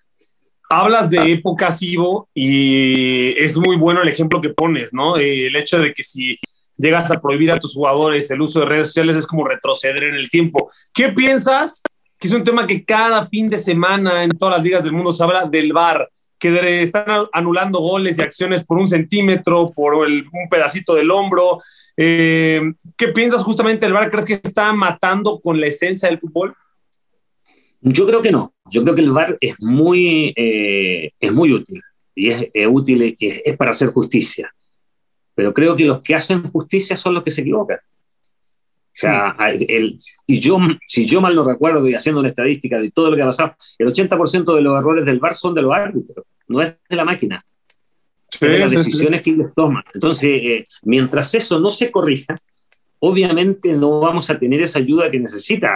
Hablas de épocas, Ivo, y es muy bueno el ejemplo que pones, ¿no? El hecho de que si llegas a prohibir a tus jugadores el uso de redes sociales es como retroceder en el tiempo. ¿Qué piensas? Que es un tema que cada fin de semana en todas las ligas del mundo se habla del VAR, que están anulando goles y acciones por un centímetro, por un pedacito del hombro. Eh, ¿Qué piensas justamente del VAR? ¿Crees que está matando con la esencia del fútbol? Yo creo que no. Yo creo que el VAR es muy, eh, es muy útil y es, útil, es, es, para hacer justicia. Pero creo que los que hacen justicia son los que se equivocan. O sea, el, si, yo, si yo mal no recuerdo y haciendo una estadística de todo lo que ha pasado, el 80% de los errores del VAR son de los árbitros, no es de la máquina. Sí, de las decisiones que ellos toman. Entonces, eh, mientras eso no se corrija, obviamente no vamos a tener esa ayuda que necesita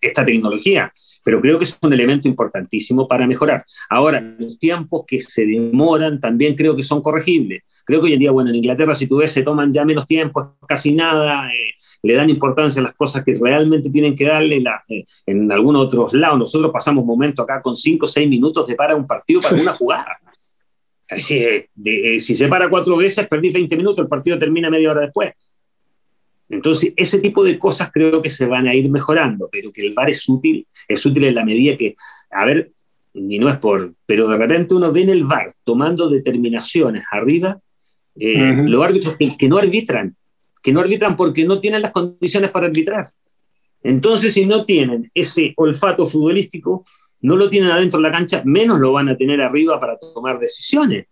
esta tecnología, pero creo que es un elemento importantísimo para mejorar. Ahora, los tiempos que se demoran también creo que son corregibles. Creo que hoy en día, bueno, en Inglaterra, si tú ves, se toman ya menos tiempo, casi nada, eh, le dan importancia a las cosas que realmente tienen que darle. Eh, en algunos otros lados, nosotros pasamos momentos acá con 5 o 6 minutos de para un partido para una jugada. Si, eh, si se para cuatro veces, perdí 20 minutos, el partido termina media hora después. Entonces, ese tipo de cosas creo que se van a ir mejorando, pero que el VAR es útil, es útil en la medida que, a ver, y no es por, pero de repente uno ve en el VAR tomando determinaciones arriba, eh, los árbitros que, no arbitran, que no arbitran porque no tienen las condiciones para arbitrar. Entonces, si no tienen ese olfato futbolístico, no lo tienen adentro de la cancha, menos lo van a tener arriba para tomar decisiones.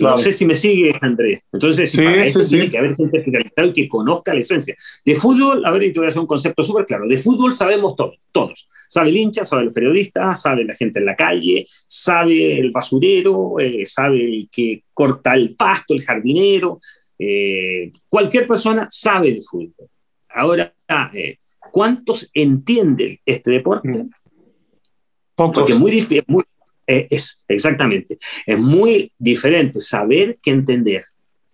No sé si me sigue, Andrés. Entonces, para eso tiene que haber gente especializada y que conozca la esencia. De fútbol, a ver, te voy a hacer un concepto súper claro. De fútbol sabemos todos, todos. Sabe el hincha, sabe el periodista, sabe la gente en la calle, sabe el basurero, eh, sabe el que corta el pasto, el jardinero. Eh, cualquier persona sabe de fútbol. Ahora, eh, ¿cuántos entienden este deporte? Mm. Porque es muy difícil, eh, es, exactamente. Es muy diferente saber que entender.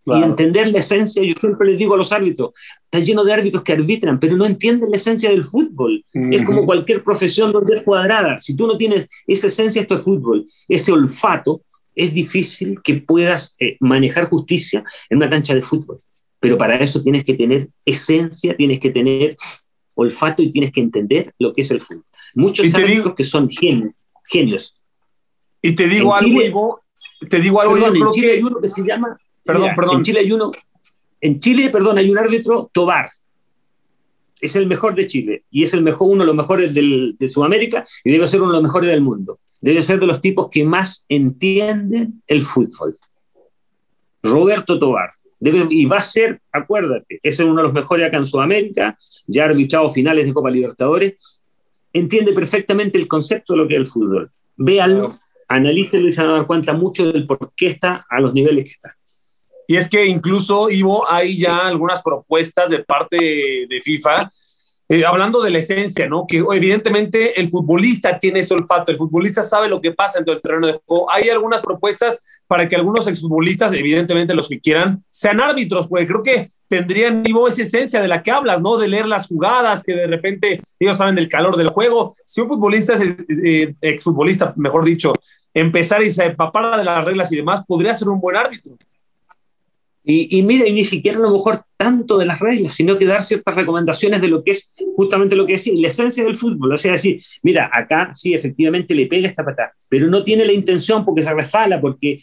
Y entender la esencia, yo siempre les digo a los árbitros, está lleno de árbitros que arbitran, pero no entienden la esencia del fútbol. Es como cualquier profesión donde es cuadrada. Si tú no tienes esa esencia, esto es fútbol, ese olfato, es difícil que puedas eh, manejar justicia en una cancha de fútbol. Pero para eso tienes que tener esencia, tienes que tener olfato y tienes que entender lo que es el fútbol. Muchos árbitros que son genios, genios, y te digo algo, te digo algo, en Chile hay uno que se llama, perdón, perdón. En Chile hay uno, en Chile, perdón, hay un árbitro, Tobar, es el mejor de Chile y es el mejor, uno de los mejores del, de Sudamérica y debe ser uno de los mejores del mundo. Debe ser de los tipos que más entienden el fútbol. Roberto Tobar. Debe, y va a ser, acuérdate, es uno de los mejores acá en Sudamérica, ya ha arbitrado finales de Copa Libertadores, entiende perfectamente el concepto de lo que es el fútbol. Véanlo, analícelo y se van a dar cuenta mucho del por qué está a los niveles que está. Y es que incluso, Ivo, hay ya algunas propuestas de parte de FIFA eh, hablando de la esencia, ¿no? Que evidentemente el futbolista tiene ese olfato, el futbolista sabe lo que pasa dentro del terreno de juego. Hay algunas propuestas para que algunos exfutbolistas, evidentemente los que quieran, sean árbitros, porque creo que tendrían Ivo esa esencia de la que hablas, ¿no? De leer las jugadas, que de repente ellos saben del calor del juego. Si un futbolista es eh, exfutbolista, mejor dicho, empezar y se empapara de las reglas y demás, podría ser un buen árbitro. Y, y mira, y ni siquiera a lo mejor tanto de las reglas, sino que dar ciertas recomendaciones de lo que es justamente lo que es la esencia del fútbol. O sea, decir, mira, acá sí, efectivamente le pega esta patada, pero no tiene la intención porque se resfala, porque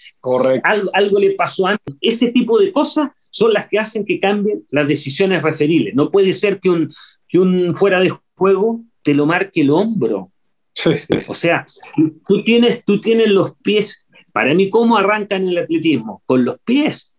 algo, algo, le pasó antes. Ese tipo de cosas son las que hacen que cambien las decisiones referibles. No puede ser que un, que un fuera de juego te lo marque el hombro. O sea, tú tienes, tú tienes los pies. Para mí, ¿cómo arrancan el atletismo? Con los pies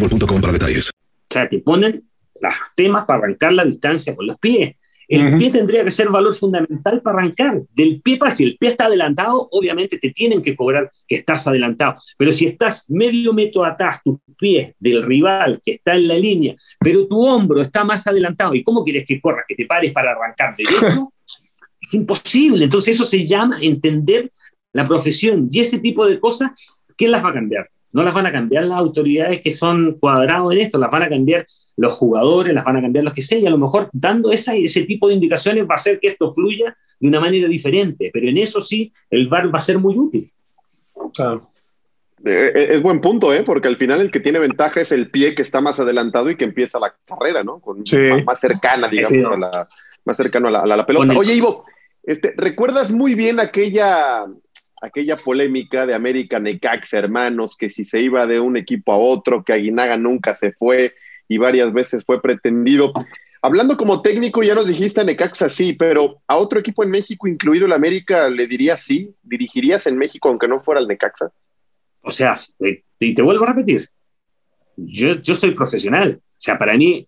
para detalles. O sea, te ponen las temas para arrancar la distancia con los pies. El pie tendría que ser valor fundamental para arrancar. Del pie para si el pie está adelantado, obviamente te tienen que cobrar que estás adelantado. Pero si estás medio metro atrás, tus pies del rival que está en la línea, pero tu hombro está más adelantado, ¿y cómo quieres que corra? ¿Que te pares para arrancar derecho? *laughs* es imposible. Entonces eso se llama entender la profesión. Y ese tipo de cosas, ¿quién las va a cambiar? No las van a cambiar las autoridades que son cuadrados en esto, las van a cambiar los jugadores, las van a cambiar los que sea, y a lo mejor dando esa, ese tipo de indicaciones va a hacer que esto fluya de una manera diferente, pero en eso sí, el VAR va a ser muy útil. Claro. Eh, eh, es buen punto, ¿eh? porque al final el que tiene ventaja es el pie que está más adelantado y que empieza la carrera, ¿no? Con, más, cercana, digamos, a la, más cercano a la, pelota. Oye, Ivo, este, ¿recuerdas muy bien aquella aquella polémica de América Necaxa, hermanos, que si se iba de un equipo a otro, que Aguinaga nunca se fue y varias veces fue pretendido. Hablando como técnico, ya nos dijiste a Necaxa sí, pero a otro equipo en México, incluido el América, le dirías sí, dirigirías en México aunque no fuera el Necaxa. O sea, y te vuelvo a repetir, yo, yo soy profesional. O sea, para mí,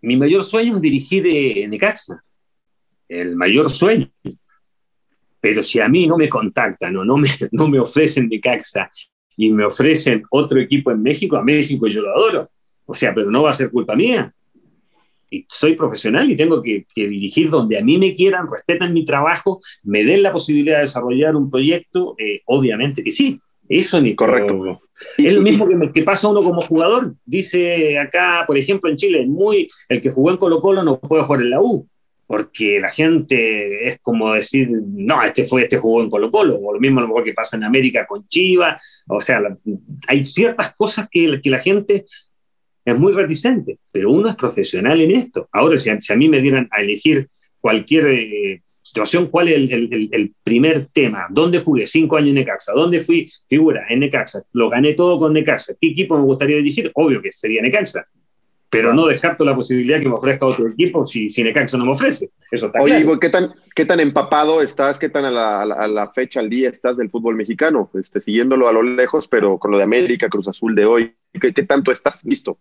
mi mayor sueño dirigir de Necaxa. El mayor sueño. Pero si a mí no me contactan o no me, *laughs* no me ofrecen de Caxa y me ofrecen otro equipo en México, a México yo lo adoro. O sea, pero no va a ser culpa mía. Y soy profesional y tengo que, dirigir donde a mí me quieran, respetan mi trabajo, me den la posibilidad de desarrollar un proyecto, eh, obviamente que sí. Eso ni correcto. Es lo mismo que, que, pasa uno como jugador. Dice acá, por ejemplo, en Chile, muy el que jugó en Colo Colo no puede jugar en la U porque la gente es como decir, no, este fue, este jugó en Colo Colo, o lo mismo a lo mejor que pasa en América con Chivas, o sea, hay ciertas cosas que, que, la gente es muy reticente, pero uno es profesional en esto. Ahora, si a, si a mí me dieran a elegir cualquier eh, situación, ¿cuál es el, el, el, primer tema? ¿Dónde jugué? Cinco años en Necaxa. ¿Dónde fui figura? En Necaxa. Lo gané todo con Necaxa. ¿Qué equipo me gustaría dirigir? Obvio que sería Necaxa pero no descarto la posibilidad que me ofrezca otro equipo si, si Necaxa no me ofrece. Eso está Oye, claro. ¿qué tan, ¿qué tan empapado estás, qué tan a la, a la, fecha, al día estás del fútbol mexicano? Este, siguiéndolo a lo lejos, pero con lo de América, Cruz Azul de hoy, ¿qué, qué tanto estás listo?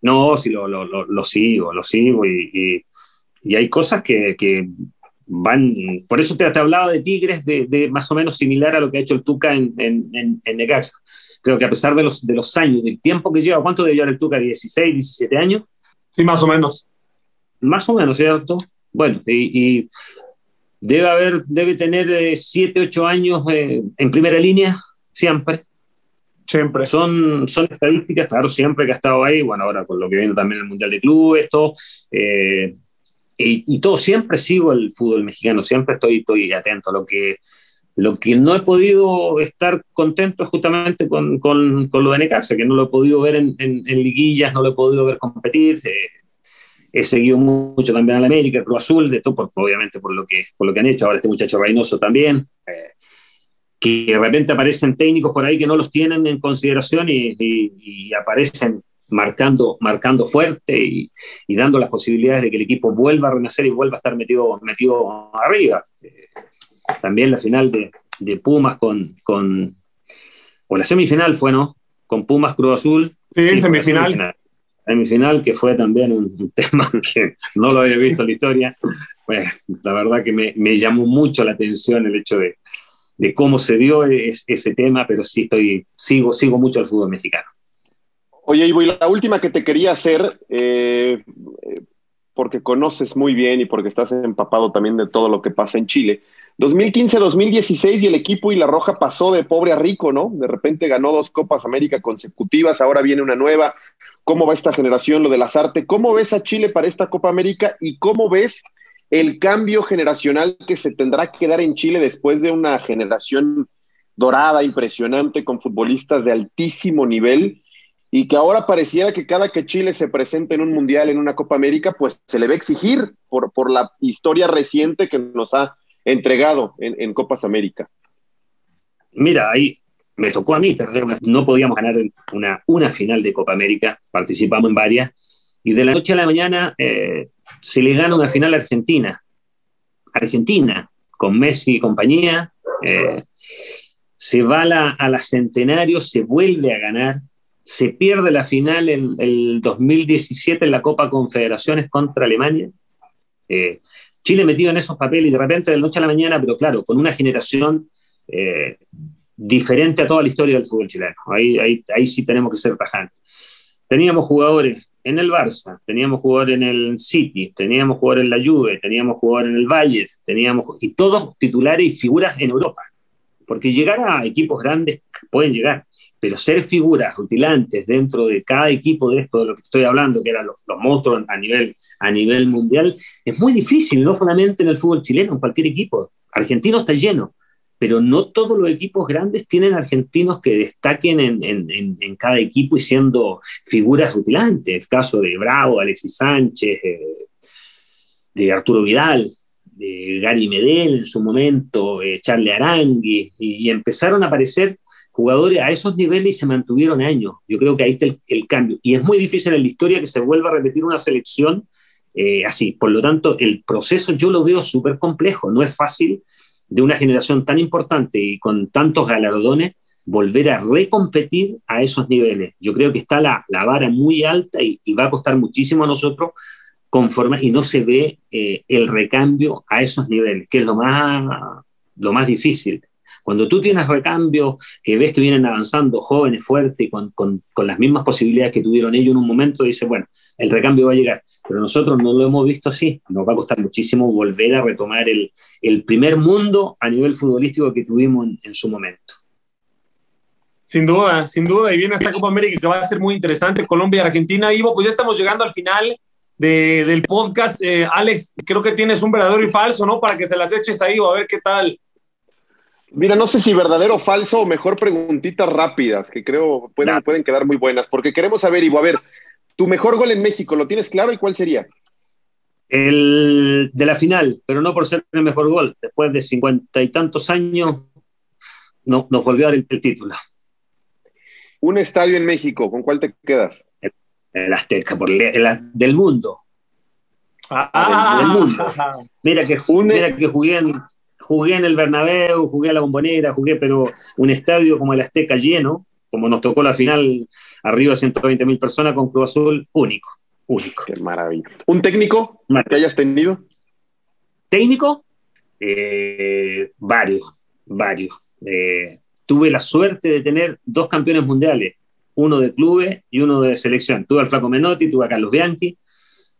No, sí, lo, lo, lo, lo sigo, lo sigo y, y, y hay cosas que, que, van... Por eso te, te hablaba de Tigres, de, de, más o menos similar a lo que ha hecho el Tuca en, en, en Necaxa creo que a pesar de los, de los años, del tiempo que lleva, ¿cuánto debe llevar el Tuca? ¿16, 17 años? Sí, más o menos. Más o menos, ¿cierto? Bueno, y, y debe haber, debe tener 7, eh, 8 años eh, en primera línea, siempre. Siempre. Son, son estadísticas, claro, siempre que ha estado ahí, bueno, ahora con lo que viene también el Mundial de Clubes, todo, eh, y, y, todo, siempre sigo el fútbol mexicano, siempre estoy, estoy atento a lo que, lo que no he podido estar contento es justamente con, con, con, lo de Necaxa, que no lo he podido ver en, en, en liguillas, no lo he podido ver competir. Eh, he seguido mucho también a la América, Cruz Azul, de todo, por, obviamente por lo, que, por lo que han hecho. Ahora este muchacho Reynoso también, eh, que de repente aparecen técnicos por ahí que no los tienen en consideración y, y, y aparecen marcando, marcando fuerte y, y, dando las posibilidades de que el equipo vuelva a renacer y vuelva a estar metido, metido arriba. Eh, también la final de, de Pumas con, con, o la semifinal fue, ¿no? Con Pumas Cruz Azul. Sí, sí semifinal. semifinal. Semifinal, que fue también un, un, *laughs* tema que no lo había visto en la historia. Pues la verdad que me, me llamó mucho la atención el hecho de, de cómo se dio es, ese tema, pero sí estoy, sigo, sigo mucho al fútbol mexicano. Oye, Ivo, y la última que te quería hacer, eh, porque conoces muy bien y porque estás empapado también de todo lo que pasa en Chile. 2015-2016 y el equipo y la Roja pasó de pobre a rico, ¿no? De repente ganó dos Copas América consecutivas, ahora viene una nueva. ¿Cómo va esta generación, lo de las artes? ¿Cómo ves a Chile para esta Copa América y cómo ves el cambio generacional que se tendrá que dar en Chile después de una generación dorada, impresionante, con futbolistas de altísimo nivel? y que ahora pareciera que cada que Chile se presente en un mundial, en una Copa América, pues se le va a exigir por, por la historia reciente que nos ha entregado en, Copas América. Mira, ahí me tocó a mí perder no podíamos ganar una, una final de Copa América, participamos en varias, y de la noche a la mañana eh, se le gana una final a Argentina. Argentina, con Messi y compañía, eh, se va a la, a la Centenario, se vuelve a ganar, se pierde la final en el 2017 en la Copa Confederaciones contra Alemania. Eh, Chile metido en esos papeles y de repente de la noche a la mañana, pero claro, con una generación eh, diferente a toda la historia del fútbol chileno. Ahí, sí tenemos que ser tajantes. Teníamos jugadores en el Barça, teníamos jugadores en el City, teníamos jugadores en la Juve, teníamos jugadores en el Valle, teníamos, y todos titulares y figuras en Europa. Porque llegar a equipos grandes pueden llegar, pero ser figuras rutilantes dentro de cada equipo de esto de lo que estoy hablando, que eran los, los monstruos a nivel, a nivel mundial, es muy difícil, no solamente en el fútbol chileno, en cualquier equipo. Argentino está lleno, pero no todos los equipos grandes tienen argentinos que destaquen en, en, cada equipo y siendo figuras rutilantes. El caso de Bravo, Alexis Sánchez, eh, de Arturo Vidal, de Gary Medel en su momento, eh, Charlie Arangui, y empezaron a aparecer jugadores a esos niveles y se mantuvieron años. Yo creo que ahí está el, el, cambio. Y es muy difícil en la historia que se vuelva a repetir una selección eh, así. Por lo tanto, el proceso yo lo veo súper complejo. No es fácil de una generación tan importante y con tantos galardones volver a recompetir a esos niveles. Yo creo que está la, la vara muy alta y, y, va a costar muchísimo a nosotros conformar y no se ve eh, el recambio a esos niveles, que es lo más, lo más difícil. Cuando tú tienes recambio, que ves que vienen avanzando jóvenes, fuertes, con, con, con, las mismas posibilidades que tuvieron ellos en un momento, dices, bueno, el recambio va a llegar. Pero nosotros no lo hemos visto así. Nos va a costar muchísimo volver a retomar el, el primer mundo a nivel futbolístico que tuvimos en, en, su momento. Sin duda, sin duda. Y viene esta Copa América que va a ser muy interesante. Colombia y Argentina. Ivo, pues ya estamos llegando al final. del podcast. Eh, Alex, creo que tienes un verdadero y falso, ¿no? Para que se las eches ahí o a ver qué tal. Mira, no sé si verdadero o falso o mejor preguntitas rápidas, que creo pueden, pueden quedar muy buenas, porque queremos saber, Ivo, a ver, tu mejor gol en México, ¿lo tienes claro y cuál sería? El de la final, pero no por ser el mejor gol. Después de cincuenta y tantos años, no, nos volvió a dar el, título. Un estadio en México, ¿con cuál te quedas? El, Azteca, por del mundo. Ah, del, mundo. *laughs* Mira que, mira que jugué, en, jugué en el Bernabéu, jugué a la Bombonera, jugué, pero un estadio como el Azteca lleno, como nos tocó la final arriba de 120 mil personas con Cruz Azul, único único. Qué maravilla. ¿Un técnico que hayas tenido? ¿Técnico? Eh, varios, varios. Eh, tuve la suerte de tener dos campeones mundiales, uno de clubes y uno de selección. Tuve al Flaco Menotti, tuve a Carlos Bianchi,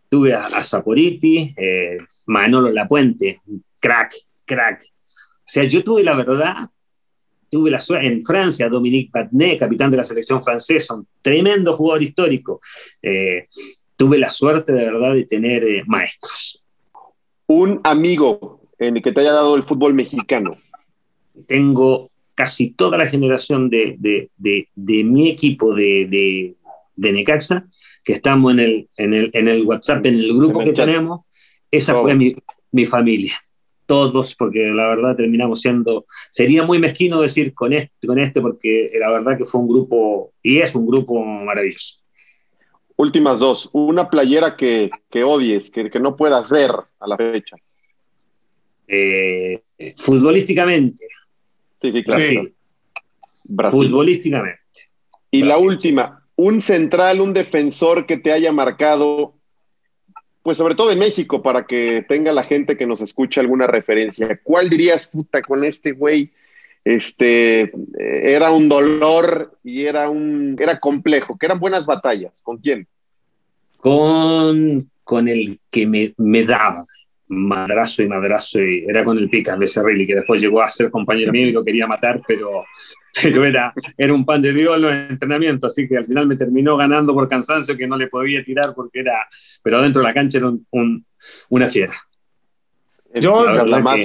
tuve a, Saporiti, eh, Manolo Lapuente, crack, crack. O sea, yo tuve la verdad, tuve la suerte, en Francia, Dominique Patné, capitán de la selección francesa, un tremendo jugador histórico tuve la suerte de verdad de tener eh, maestros. Un amigo en el que te haya dado el fútbol mexicano. Tengo casi toda la generación de, de, de, mi equipo de, Necaxa, que estamos en el, en el, en el WhatsApp, en el grupo que tenemos. Esa fue mi, mi familia todos, porque la verdad terminamos siendo, sería muy mezquino decir con este, con este, porque la verdad que fue un grupo, y es un grupo maravilloso. Últimas dos. Una playera que, odies, que, no puedas ver a la fecha. Eh, futbolísticamente. Sí, sí, claro. Futbolísticamente. Y la última, un central, un defensor que te haya marcado, pues sobre todo en México, para que tenga la gente que nos escuche alguna referencia. ¿Cuál dirías, puta, con este güey? este, eh, era un dolor y era, un, era complejo, que eran buenas batallas. ¿Con quién? Con, con el que me, me daba madrazo y madrazo, y era con el Picas de Cerrilli, que después llegó a ser compañero mío y lo quería matar, pero, pero era, era un pan de Dios en los entrenamientos, así que al final me terminó ganando por cansancio que no le podía tirar porque era, pero dentro de la cancha era un, una fiera. Yo, la, más,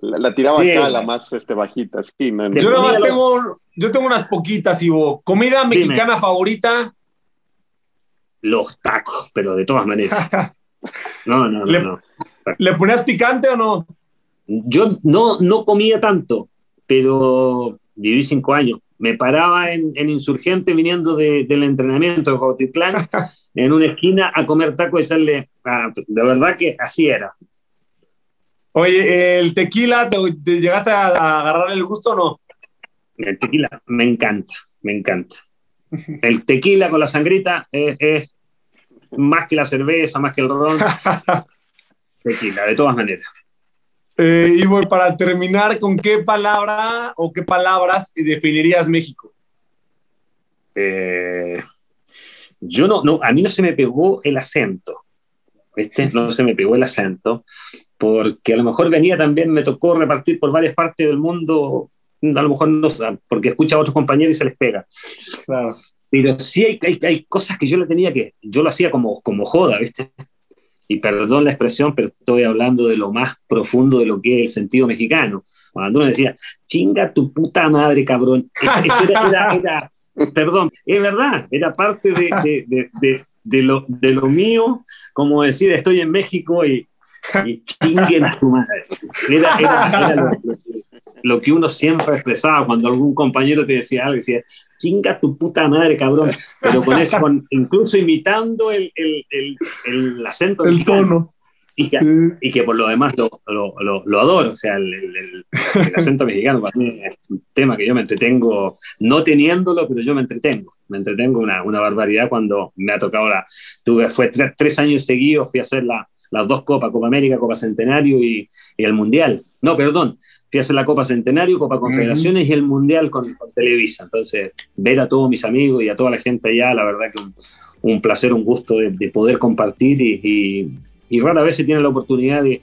la, tiraba acá, la más este, bajita. Sí, Yo nada más tengo, yo tengo unas poquitas, Ivo. ¿Comida mexicana favorita? Los tacos, pero de todas maneras. *laughs* no, no, ¿Le, no. ¿Le ponías picante o no? Yo no, no comía tanto, pero viví cinco años. Me paraba en, en Insurgente viniendo del entrenamiento de Cautitlán, *laughs* en una esquina a comer tacos y echarle. de verdad que así era. Oye, ¿el tequila te, llegaste a, agarrar el gusto o no? El tequila me encanta, me encanta. El tequila con la sangrita es, más que la cerveza, más que el ron. *laughs* tequila, de todas maneras. Eh, y bueno, para terminar, ¿con qué palabra o qué palabras definirías México? Eh, yo no, no, a mí no se me pegó el acento. ¿Viste? No se me pegó el acento porque a lo mejor venía también, me tocó repartir por varias partes del mundo, a lo mejor no, porque escucha a otros compañeros y se les pega. Pero sí hay, hay, hay, cosas que yo le tenía que, yo lo hacía como, como joda, ¿viste? Y perdón la expresión, pero estoy hablando de lo más profundo de lo que es el sentido mexicano. Cuando uno decía, chinga tu puta madre, cabrón. *laughs* era, perdón, es verdad, era parte de, de, de, de, lo, de lo mío, como decir, estoy en México y, y chinguen a su madre. Era, lo, que uno siempre expresaba cuando algún compañero te decía algo, decía, chinga tu puta madre, cabrón. Pero con eso, incluso imitando el, el, el, el acento. El tono. Y que, y que, por lo demás lo, lo, lo, adoro. O sea, el, acento mexicano para mí es un tema que yo me entretengo, no teniéndolo, pero yo me entretengo. Me entretengo una, una barbaridad cuando me ha tocado la. Tuve, fue tres, tres años seguidos, fui a hacer la, las dos copas, Copa América, Copa Centenario y, el Mundial. No, perdón, fui a hacer la Copa Centenario, Copa Confederaciones y el Mundial con, Televisa. Entonces, ver a todos mis amigos y a toda la gente allá, la verdad que un, placer, un gusto de, poder compartir y, rara vez se tiene la oportunidad de,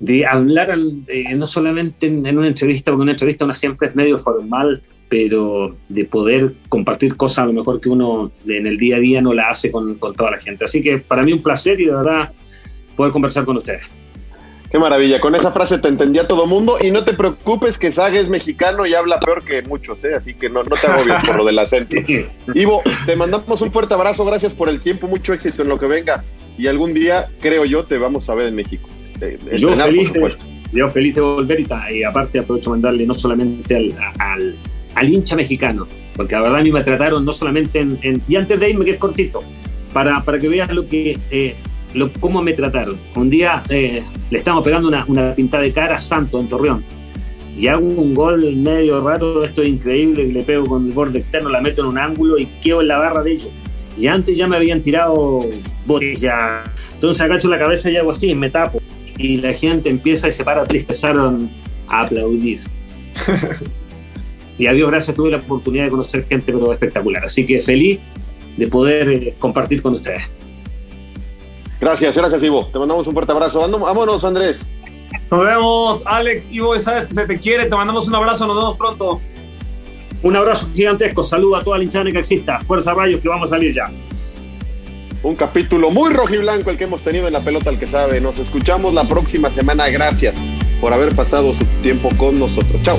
de hablar, eh, no solamente en, una entrevista, porque una entrevista una siempre es medio formal, pero de poder compartir cosas a lo mejor que uno en el día a día no la hace con, con toda la gente. Así que para mí un placer y de verdad poder conversar con ustedes. Qué maravilla, con esa frase te entendía todo mundo y no te preocupes que Saga es mexicano y habla peor que muchos, ¿eh? así que no, no te agobies por lo del *laughs* acento. Ivo, te mandamos un fuerte abrazo, gracias por el tiempo, mucho éxito en lo que venga y algún día, creo yo, te vamos a ver en México. Yo, feliz yo feliz de volver y, aparte aprovecho mandarle no solamente al, al, al, hincha mexicano, porque la verdad a mí me trataron no solamente en, y antes de irme que es cortito, para, para que veas lo que... Eh, lo, cómo me trataron. Un día eh, le estamos pegando una, una pintada de cara a Santo en Torreón. Y hago un gol medio raro, esto es increíble, le pego con el borde externo, la meto en un ángulo y quedo en la barra de ellos. Y antes ya me habían tirado botellas. Entonces agacho la cabeza y hago así, me tapo. Y la gente empieza y se para, empezaron a aplaudir. *laughs* y a Dios gracias tuve la oportunidad de conocer gente pero espectacular. Así que feliz de poder eh, compartir con ustedes. Gracias, gracias Ivo. Te mandamos un fuerte abrazo. Vámonos, Andrés. Nos vemos, Alex. Ivo, sabes que se te quiere. Te mandamos un abrazo. Nos vemos pronto. Un abrazo gigantesco. Saludo a toda la hinchada que exista. Fuerza Rayos, que vamos a salir ya. Un capítulo muy rojo y blanco el que hemos tenido en la pelota, el que sabe. Nos escuchamos la próxima semana. Gracias por haber pasado su tiempo con nosotros. Chao.